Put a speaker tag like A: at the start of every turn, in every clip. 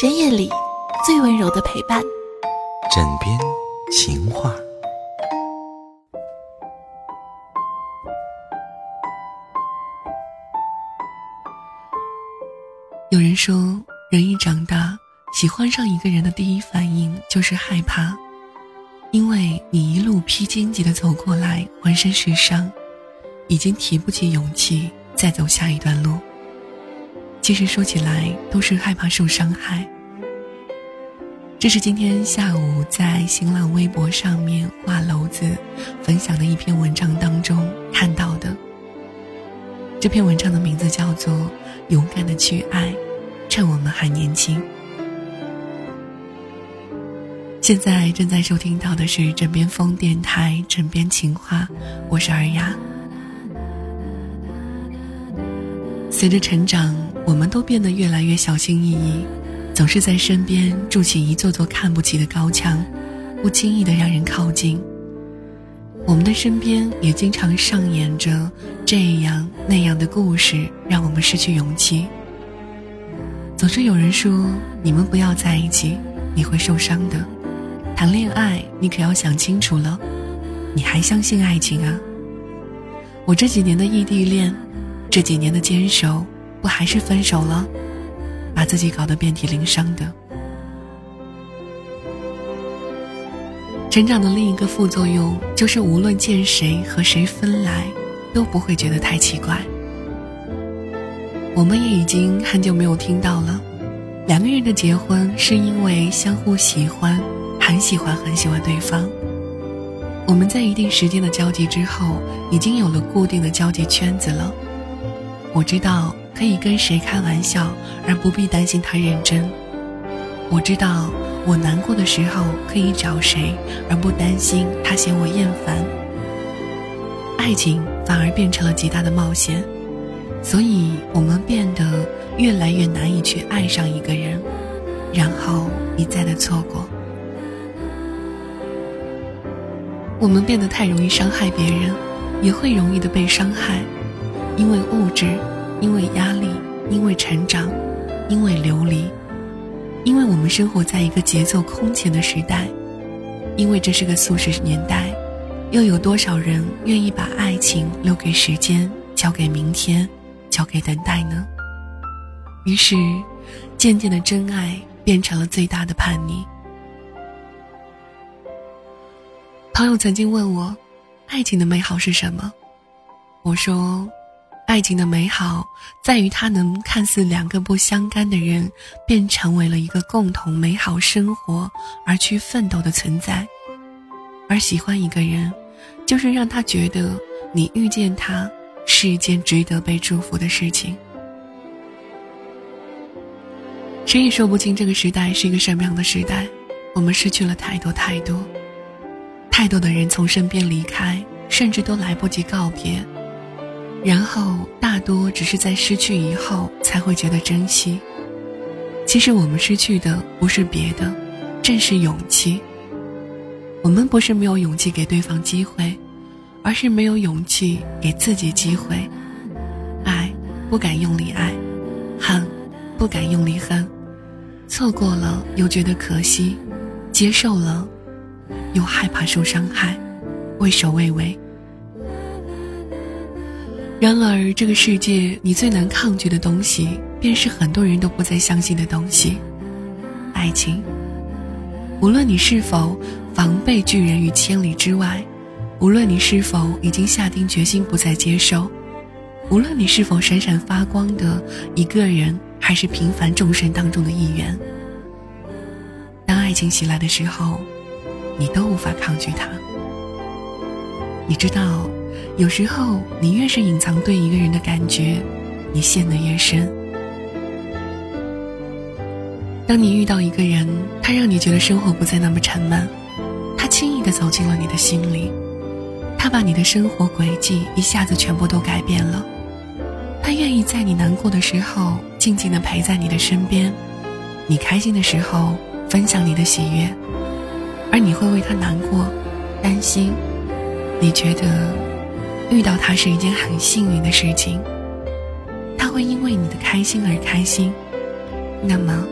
A: 深夜里最温柔的陪伴，
B: 枕边情话。
C: 有人说，人一长大，喜欢上一个人的第一反应就是害怕，因为你一路披荆棘的走过来，浑身是伤，已经提不起勇气再走下一段路。其实说起来，都是害怕受伤害。这是今天下午在新浪微博上面画楼子分享的一篇文章当中看到的。这篇文章的名字叫做《勇敢的去爱，趁我们还年轻》。现在正在收听到的是枕边风电台枕边情话，我是尔雅。随着成长。我们都变得越来越小心翼翼，总是在身边筑起一座座看不起的高墙，不轻易的让人靠近。我们的身边也经常上演着这样那样的故事，让我们失去勇气。总是有人说：“你们不要在一起，你会受伤的。谈恋爱，你可要想清楚了，你还相信爱情啊？”我这几年的异地恋，这几年的坚守。不还是分手了，把自己搞得遍体鳞伤的。成长的另一个副作用就是，无论见谁和谁分来，都不会觉得太奇怪。我们也已经很久没有听到了，两个人的结婚是因为相互喜欢，很喜欢很喜欢对方。我们在一定时间的交集之后，已经有了固定的交际圈子了。我知道。可以跟谁开玩笑，而不必担心他认真。我知道我难过的时候可以找谁，而不担心他嫌我厌烦。爱情反而变成了极大的冒险，所以我们变得越来越难以去爱上一个人，然后一再的错过。我们变得太容易伤害别人，也会容易的被伤害，因为物质。因为压力，因为成长，因为流离，因为我们生活在一个节奏空前的时代，因为这是个速食年代，又有多少人愿意把爱情留给时间，交给明天，交给等待呢？于是，渐渐的真爱变成了最大的叛逆。朋友曾经问我，爱情的美好是什么？我说。爱情的美好在于，它能看似两个不相干的人，便成为了一个共同美好生活而去奋斗的存在。而喜欢一个人，就是让他觉得你遇见他是一件值得被祝福的事情。谁也说不清这个时代是一个什么样的时代，我们失去了太多太多，太多的人从身边离开，甚至都来不及告别。然后，大多只是在失去以后才会觉得珍惜。其实我们失去的不是别的，正是勇气。我们不是没有勇气给对方机会，而是没有勇气给自己机会。爱，不敢用力爱；恨，不敢用力恨。错过了又觉得可惜，接受了，又害怕受伤害，畏首畏尾。然而，这个世界你最难抗拒的东西，便是很多人都不再相信的东西——爱情。无论你是否防备拒人于千里之外，无论你是否已经下定决心不再接受，无论你是否闪闪发光的一个人，还是平凡众生当中的一员，当爱情袭来的时候，你都无法抗拒它。你知道。有时候，你越是隐藏对一个人的感觉，你陷得越深。当你遇到一个人，他让你觉得生活不再那么沉闷，他轻易的走进了你的心里，他把你的生活轨迹一下子全部都改变了，他愿意在你难过的时候静静的陪在你的身边，你开心的时候分享你的喜悦，而你会为他难过、担心，你觉得。遇到他是一件很幸运的事情，他会因为你的开心而开心。那么，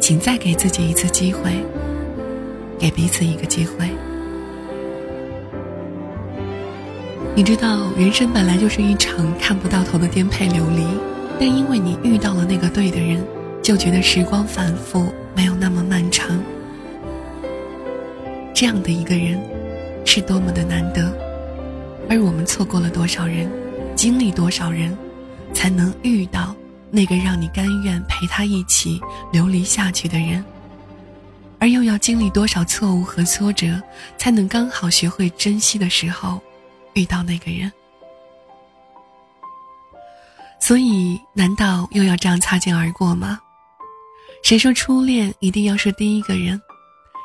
C: 请再给自己一次机会，给彼此一个机会。你知道，人生本来就是一场看不到头的颠沛流离，但因为你遇到了那个对的人，就觉得时光反复，没有那么漫长。这样的一个人，是多么的难得，而我们错过了多少人，经历多少人，才能遇到那个让你甘愿陪他一起流离下去的人，而又要经历多少错误和挫折，才能刚好学会珍惜的时候，遇到那个人。所以，难道又要这样擦肩而过吗？谁说初恋一定要是第一个人？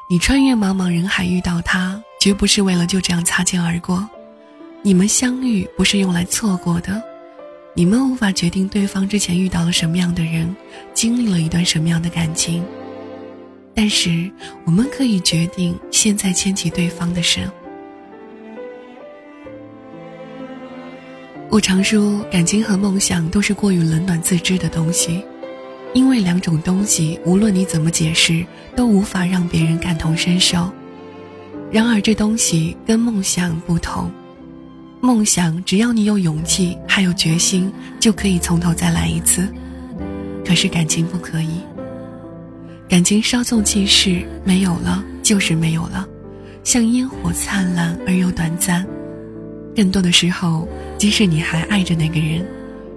C: 你穿越茫茫人海遇到他，绝不是为了就这样擦肩而过。你们相遇不是用来错过的。你们无法决定对方之前遇到了什么样的人，经历了一段什么样的感情。但是我们可以决定现在牵起对方的手。我常说，感情和梦想都是过于冷暖自知的东西。因为两种东西，无论你怎么解释，都无法让别人感同身受。然而，这东西跟梦想不同。梦想，只要你有勇气，还有决心，就可以从头再来一次。可是感情不可以。感情稍纵即逝，没有了就是没有了，像烟火灿烂而又短暂。更多的时候，即使你还爱着那个人，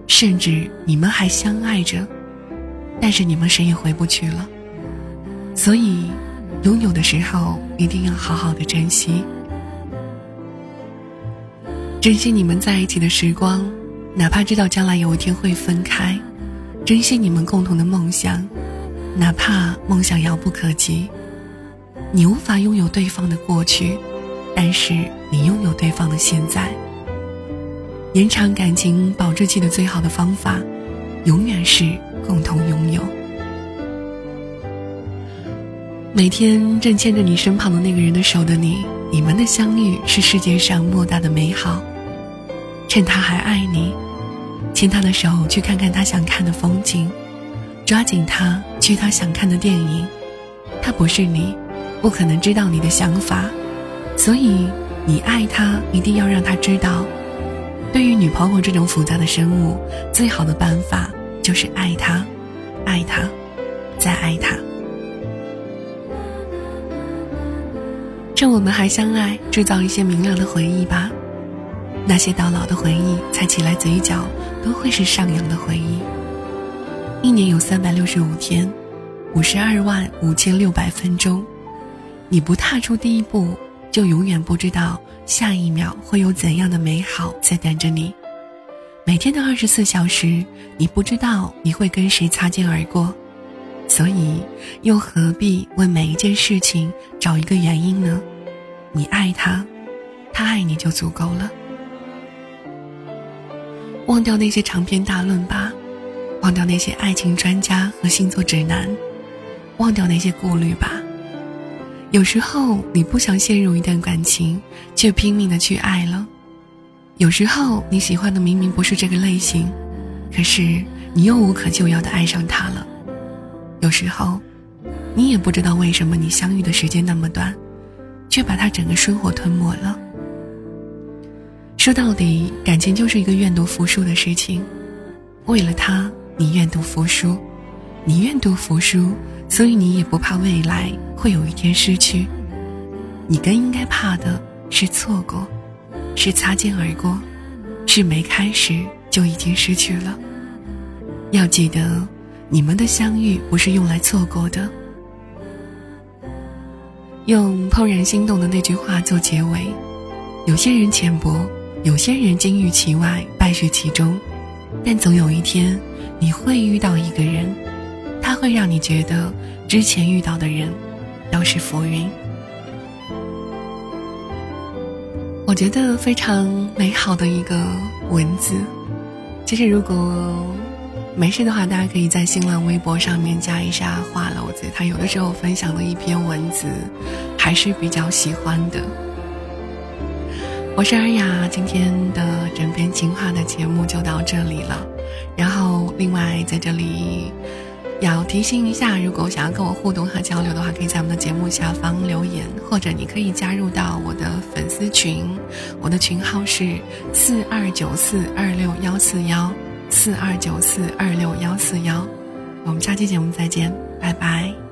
C: 甚至你们还相爱着。但是你们谁也回不去了，所以拥有的时候一定要好好的珍惜，珍惜你们在一起的时光，哪怕知道将来有一天会分开；珍惜你们共同的梦想，哪怕梦想遥不可及。你无法拥有对方的过去，但是你拥有对方的现在。延长感情保质期的最好的方法，永远是。共同拥有。每天正牵着你身旁的那个人的手的你，你们的相遇是世界上莫大的美好。趁他还爱你，牵他的手去看看他想看的风景，抓紧他去他想看的电影。他不是你，不可能知道你的想法，所以你爱他，一定要让他知道。对于女朋友这种复杂的生物，最好的办法。就是爱他，爱他，再爱他。趁我们还相爱，制造一些明亮的回忆吧。那些到老的回忆，才起来嘴角都会是上扬的回忆。一年有三百六十五天，五十二万五千六百分钟。你不踏出第一步，就永远不知道下一秒会有怎样的美好在等着你。每天的二十四小时，你不知道你会跟谁擦肩而过，所以又何必为每一件事情找一个原因呢？你爱他，他爱你就足够了。忘掉那些长篇大论吧，忘掉那些爱情专家和星座指南，忘掉那些顾虑吧。有时候你不想陷入一段感情，却拼命的去爱了。有时候你喜欢的明明不是这个类型，可是你又无可救药的爱上他了。有时候，你也不知道为什么你相遇的时间那么短，却把他整个生活吞没了。说到底，感情就是一个愿赌服输的事情。为了他，你愿赌服输，你愿赌服输，所以你也不怕未来会有一天失去。你更应该怕的是错过。是擦肩而过，是没开始就已经失去了。要记得，你们的相遇不是用来错过的。用怦然心动的那句话做结尾：有些人浅薄，有些人金玉其外，败絮其中，但总有一天，你会遇到一个人，他会让你觉得之前遇到的人都是浮云。我觉得非常美好的一个文字。其实如果没事的话，大家可以在新浪微博上面加一下画楼子，他有的时候分享的一篇文字还是比较喜欢的。我是尔雅，今天的枕边情话的节目就到这里了。然后另外在这里。要提醒一下，如果想要跟我互动和交流的话，可以在我们的节目下方留言，或者你可以加入到我的粉丝群，我的群号是四二九四二六幺四幺四二九四二六幺四幺。我们下期节目再见，拜拜。